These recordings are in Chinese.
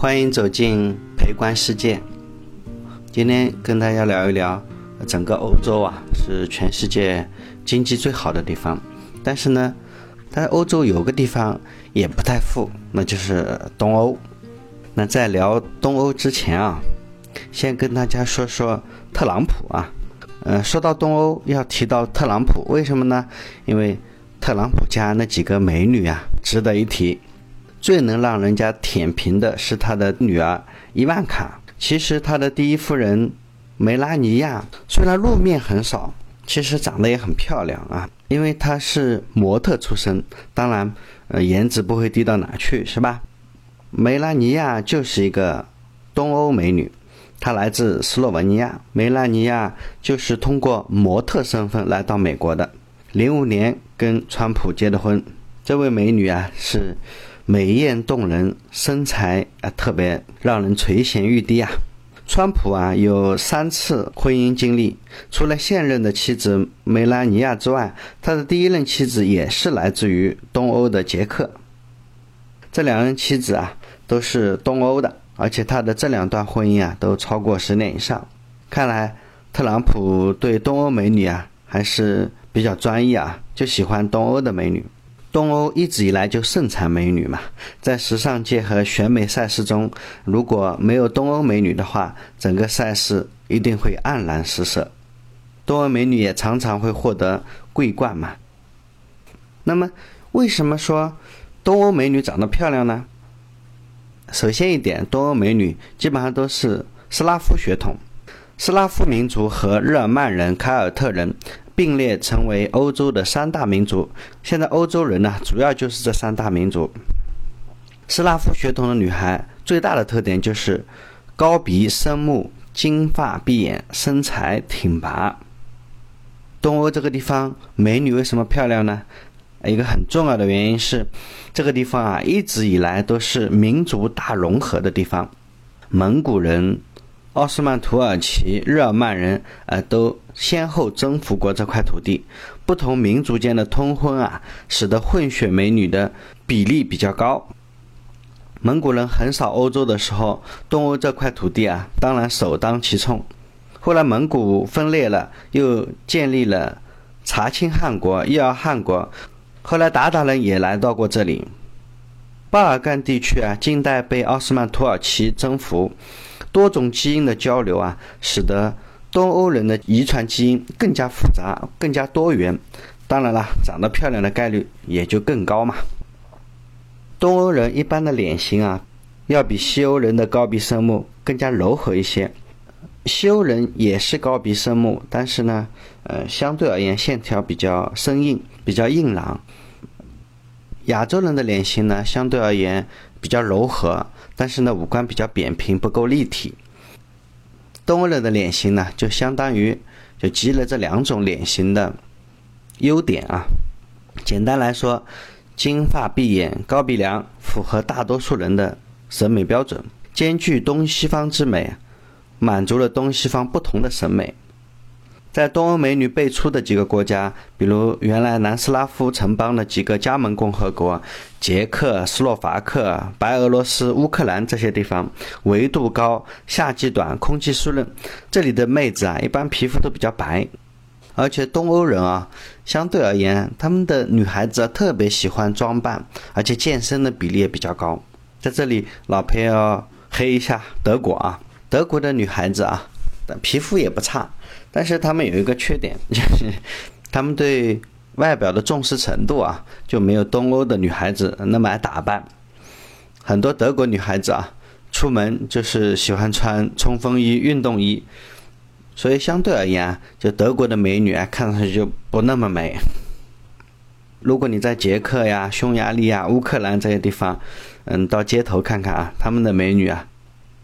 欢迎走进陪观世界。今天跟大家聊一聊，整个欧洲啊是全世界经济最好的地方，但是呢，在欧洲有个地方也不太富，那就是东欧。那在聊东欧之前啊，先跟大家说说特朗普啊。嗯，说到东欧要提到特朗普，为什么呢？因为特朗普家那几个美女啊，值得一提。最能让人家舔屏的是他的女儿伊万卡。其实他的第一夫人梅拉尼亚虽然露面很少，其实长得也很漂亮啊。因为她是模特出身，当然，呃，颜值不会低到哪去，是吧？梅拉尼亚就是一个东欧美女，她来自斯洛文尼亚。梅拉尼亚就是通过模特身份来到美国的。零五年跟川普结的婚。这位美女啊是。美艳动人，身材啊特别让人垂涎欲滴啊！川普啊有三次婚姻经历，除了现任的妻子梅拉尼亚之外，他的第一任妻子也是来自于东欧的捷克。这两任妻子啊都是东欧的，而且他的这两段婚姻啊都超过十年以上。看来特朗普对东欧美女啊还是比较专一啊，就喜欢东欧的美女。东欧一直以来就盛产美女嘛，在时尚界和选美赛事中，如果没有东欧美女的话，整个赛事一定会黯然失色。东欧美女也常常会获得桂冠嘛。那么，为什么说东欧美女长得漂亮呢？首先一点，东欧美女基本上都是斯拉夫血统，斯拉夫民族和日耳曼人、凯尔特人。并列成为欧洲的三大民族。现在欧洲人呢，主要就是这三大民族。斯拉夫血统的女孩最大的特点就是高鼻深目、金发碧眼、身材挺拔。东欧这个地方美女为什么漂亮呢？一个很重要的原因是，这个地方啊一直以来都是民族大融合的地方，蒙古人。奥斯曼土耳其、日耳曼人，呃，都先后征服过这块土地。不同民族间的通婚啊，使得混血美女的比例比较高。蒙古人横扫欧洲的时候，东欧这块土地啊，当然首当其冲。后来蒙古分裂了，又建立了察清汗国、伊尔汗国。后来鞑靼人也来到过这里。巴尔干地区啊，近代被奥斯曼土耳其征服。多种基因的交流啊，使得东欧人的遗传基因更加复杂、更加多元。当然了，长得漂亮的概率也就更高嘛。东欧人一般的脸型啊，要比西欧人的高鼻深目更加柔和一些。西欧人也是高鼻深目，但是呢，呃，相对而言线条比较生硬、比较硬朗。亚洲人的脸型呢，相对而言比较柔和。但是呢，五官比较扁平，不够立体。东欧人的脸型呢，就相当于就集了这两种脸型的优点啊。简单来说，金发碧眼、高鼻梁，符合大多数人的审美标准，兼具东西方之美，满足了东西方不同的审美。在东欧美女辈出的几个国家，比如原来南斯拉夫城邦的几个加盟共和国，捷克斯洛伐克、白俄罗斯、乌克兰这些地方，纬度高，夏季短，空气湿润，这里的妹子啊，一般皮肤都比较白，而且东欧人啊，相对而言，他们的女孩子啊特别喜欢装扮，而且健身的比例也比较高。在这里，老裴要黑一下德国啊，德国的女孩子啊，皮肤也不差。但是他们有一个缺点，就是他们对外表的重视程度啊，就没有东欧的女孩子那么爱打扮。很多德国女孩子啊，出门就是喜欢穿冲锋衣、运动衣，所以相对而言啊，就德国的美女啊，看上去就不那么美。如果你在捷克呀、匈牙利呀、乌克兰这些地方，嗯，到街头看看啊，他们的美女啊，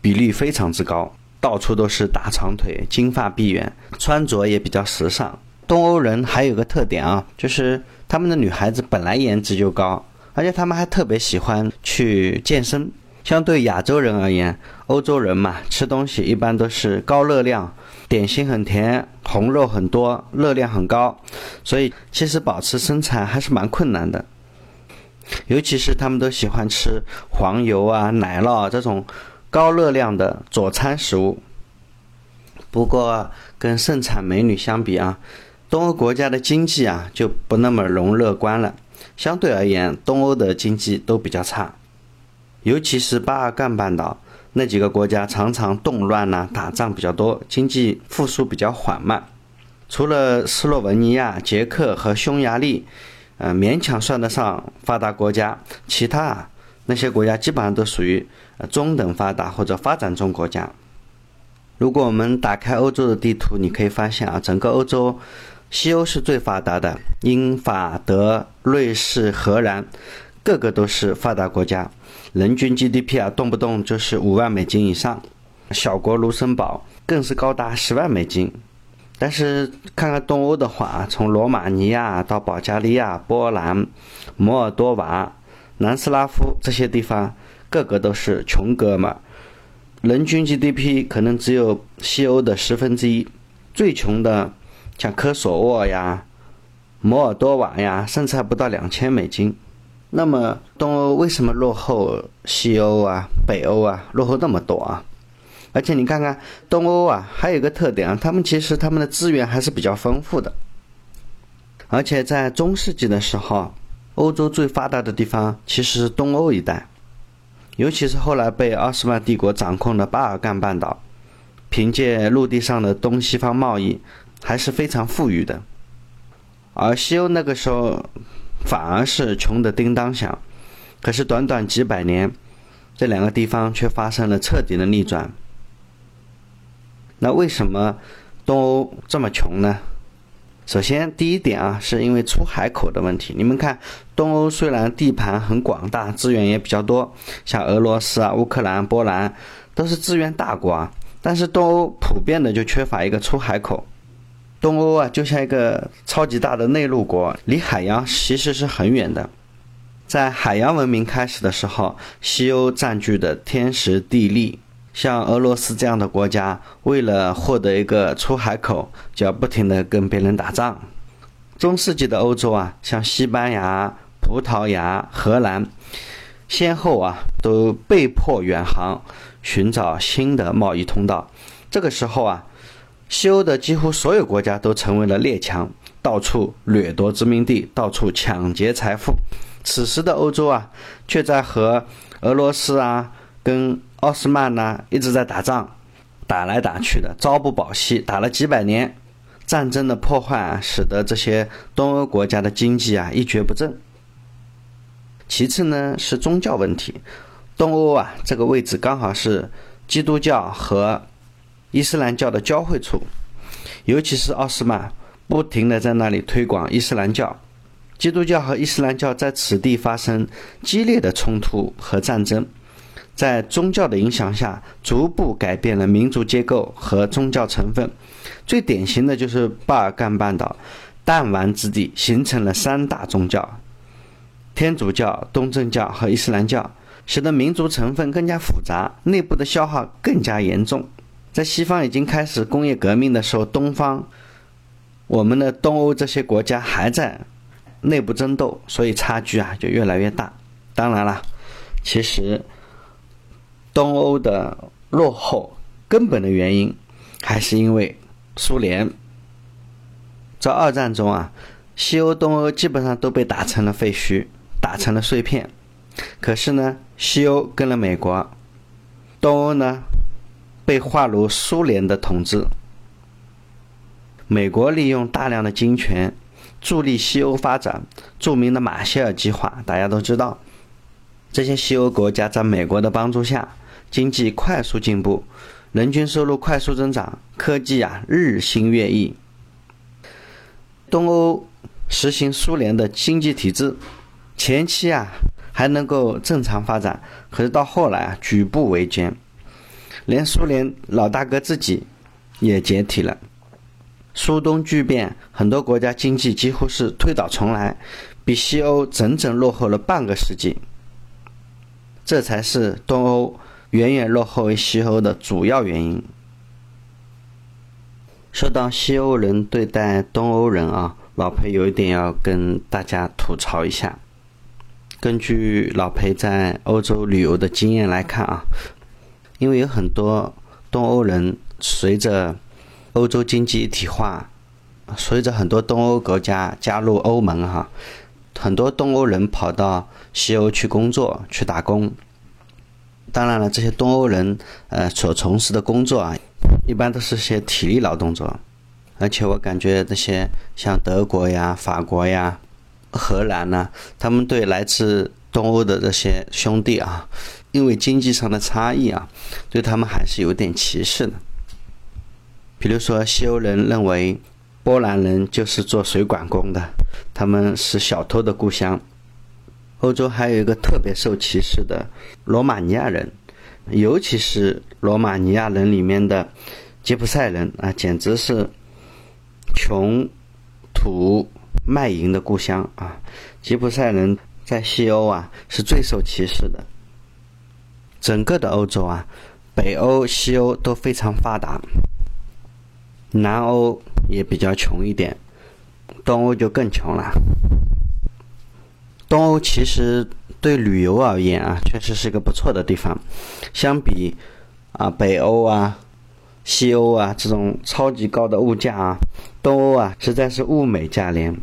比例非常之高。到处都是大长腿、金发碧眼，穿着也比较时尚。东欧人还有个特点啊，就是他们的女孩子本来颜值就高，而且他们还特别喜欢去健身。相对亚洲人而言，欧洲人嘛，吃东西一般都是高热量，点心很甜，红肉很多，热量很高，所以其实保持身材还是蛮困难的。尤其是他们都喜欢吃黄油啊、奶酪这种高热量的佐餐食物。不过，跟盛产美女相比啊，东欧国家的经济啊就不那么容乐观了。相对而言，东欧的经济都比较差，尤其是巴尔干半岛那几个国家常常动乱呐，打仗比较多，经济复苏比较缓慢。除了斯洛文尼亚、捷克和匈牙利。呃，勉强算得上发达国家，其他啊那些国家基本上都属于中等发达或者发展中国家。如果我们打开欧洲的地图，你可以发现啊，整个欧洲，西欧是最发达的，英法德、瑞士、荷兰，个个都是发达国家，人均 GDP 啊动不动就是五万美金以上，小国卢森堡更是高达十万美金。但是看看东欧的话，从罗马尼亚到保加利亚、波兰、摩尔多瓦、南斯拉夫这些地方，个个都是穷哥们，人均 GDP 可能只有西欧的十分之一。最穷的像科索沃呀、摩尔多瓦呀，甚至还不到两千美金。那么东欧为什么落后西欧啊、北欧啊，落后那么多啊？而且你看看东欧啊，还有一个特点啊，他们其实他们的资源还是比较丰富的。而且在中世纪的时候，欧洲最发达的地方其实是东欧一带，尤其是后来被奥斯曼帝国掌控的巴尔干半岛，凭借陆地上的东西方贸易还是非常富裕的。而西欧那个时候反而是穷得叮当响，可是短短几百年，这两个地方却发生了彻底的逆转。那为什么东欧这么穷呢？首先，第一点啊，是因为出海口的问题。你们看，东欧虽然地盘很广大，资源也比较多，像俄罗斯啊、乌克兰、波兰都是资源大国啊，但是东欧普遍的就缺乏一个出海口。东欧啊，就像一个超级大的内陆国，离海洋其实是很远的。在海洋文明开始的时候，西欧占据的天时地利。像俄罗斯这样的国家，为了获得一个出海口，就要不停的跟别人打仗。中世纪的欧洲啊，像西班牙、葡萄牙、荷兰，先后啊都被迫远航，寻找新的贸易通道。这个时候啊，西欧的几乎所有国家都成为了列强，到处掠夺殖民地，到处抢劫财富。此时的欧洲啊，却在和俄罗斯啊跟奥斯曼呢一直在打仗，打来打去的，朝不保夕，打了几百年。战争的破坏啊，使得这些东欧国家的经济啊一蹶不振。其次呢是宗教问题，东欧啊这个位置刚好是基督教和伊斯兰教的交汇处，尤其是奥斯曼不停的在那里推广伊斯兰教，基督教和伊斯兰教在此地发生激烈的冲突和战争。在宗教的影响下，逐步改变了民族结构和宗教成分。最典型的就是巴尔干半岛弹丸之地，形成了三大宗教：天主教、东正教和伊斯兰教，使得民族成分更加复杂，内部的消耗更加严重。在西方已经开始工业革命的时候，东方我们的东欧这些国家还在内部争斗，所以差距啊就越来越大。当然了，其实。东欧的落后根本的原因，还是因为苏联。在二战中啊，西欧、东欧基本上都被打成了废墟，打成了碎片。可是呢，西欧跟了美国，东欧呢被划入苏联的统治。美国利用大量的金权助力西欧发展，著名的马歇尔计划大家都知道。这些西欧国家在美国的帮助下。经济快速进步，人均收入快速增长，科技啊日新月异。东欧实行苏联的经济体制，前期啊还能够正常发展，可是到后来啊举步维艰，连苏联老大哥自己也解体了。苏东剧变，很多国家经济几乎是推倒重来，比西欧整整落后了半个世纪。这才是东欧。远远落后于西欧的主要原因。说到西欧人对待东欧人啊，老裴有一点要跟大家吐槽一下。根据老裴在欧洲旅游的经验来看啊，因为有很多东欧人随着欧洲经济一体化，随着很多东欧国家加入欧盟哈，很多东欧人跑到西欧去工作去打工。当然了，这些东欧人呃所从事的工作啊，一般都是些体力劳动者。而且我感觉这些像德国呀、法国呀、荷兰呐，他们对来自东欧的这些兄弟啊，因为经济上的差异啊，对他们还是有点歧视的。比如说，西欧人认为波兰人就是做水管工的，他们是小偷的故乡。欧洲还有一个特别受歧视的罗马尼亚人，尤其是罗马尼亚人里面的吉普赛人啊，简直是。穷、土、卖淫的故乡啊！吉普赛人在西欧啊是最受歧视的。整个的欧洲啊，北欧、西欧都非常发达，南欧也比较穷一点，东欧就更穷了。东欧其实对旅游而言啊，确实是个不错的地方。相比啊，北欧啊。西欧啊，这种超级高的物价啊，东欧啊，实在是物美价廉。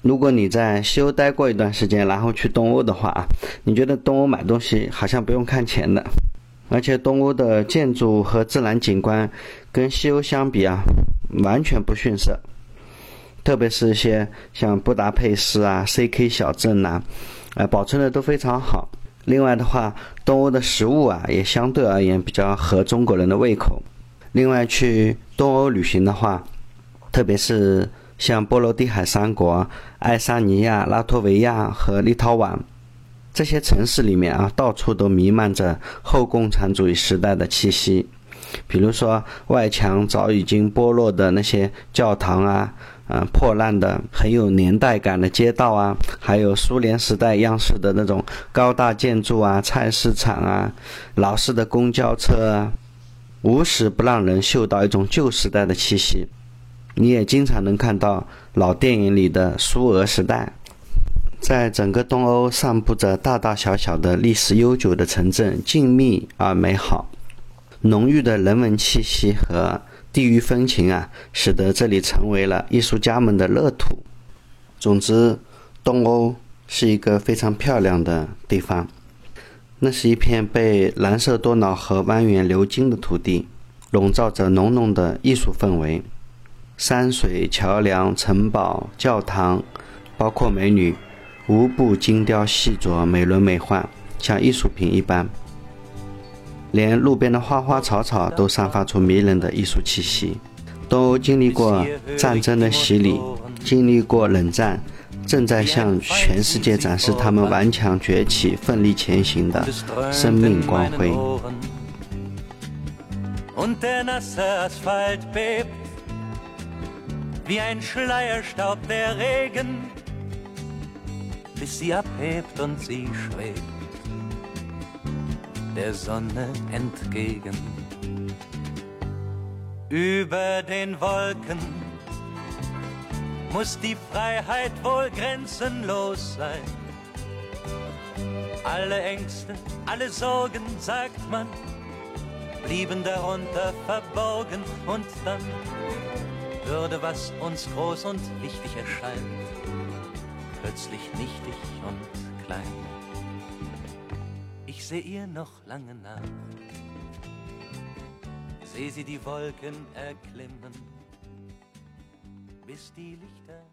如果你在西欧待过一段时间，然后去东欧的话啊，你觉得东欧买东西好像不用看钱的，而且东欧的建筑和自然景观跟西欧相比啊，完全不逊色。特别是一些像布达佩斯啊、CK 小镇呐，呃，保存的都非常好。另外的话，东欧的食物啊，也相对而言比较合中国人的胃口。另外，去东欧旅行的话，特别是像波罗的海三国爱沙尼亚、拉脱维亚和立陶宛这些城市里面啊，到处都弥漫着后共产主义时代的气息。比如说，外墙早已经剥落的那些教堂啊。啊，破烂的、很有年代感的街道啊，还有苏联时代样式的那种高大建筑啊、菜市场啊、老式的公交车啊，无时不让人嗅到一种旧时代的气息。你也经常能看到老电影里的苏俄时代。在整个东欧散布着大大小小的历史悠久的城镇，静谧而美好，浓郁的人文气息和。地域风情啊，使得这里成为了艺术家们的乐土。总之，东欧是一个非常漂亮的地方。那是一片被蓝色多瑙河蜿蜒流经的土地，笼罩着浓浓的艺术氛围。山水、桥梁、城堡、教堂，包括美女，无不精雕细琢、美轮美奂，像艺术品一般。连路边的花花草草都散发出迷人的艺术气息。东欧经历过战争的洗礼，经历过冷战，正在向全世界展示他们顽强崛起、奋力前行的生命光辉。Der Sonne entgegen. Über den Wolken muss die Freiheit wohl grenzenlos sein. Alle Ängste, alle Sorgen, sagt man, blieben darunter verborgen und dann würde, was uns groß und wichtig erscheint, plötzlich nichtig und klein seh ihr noch lange nach. Seh sie die Wolken erklimmen, bis die Lichter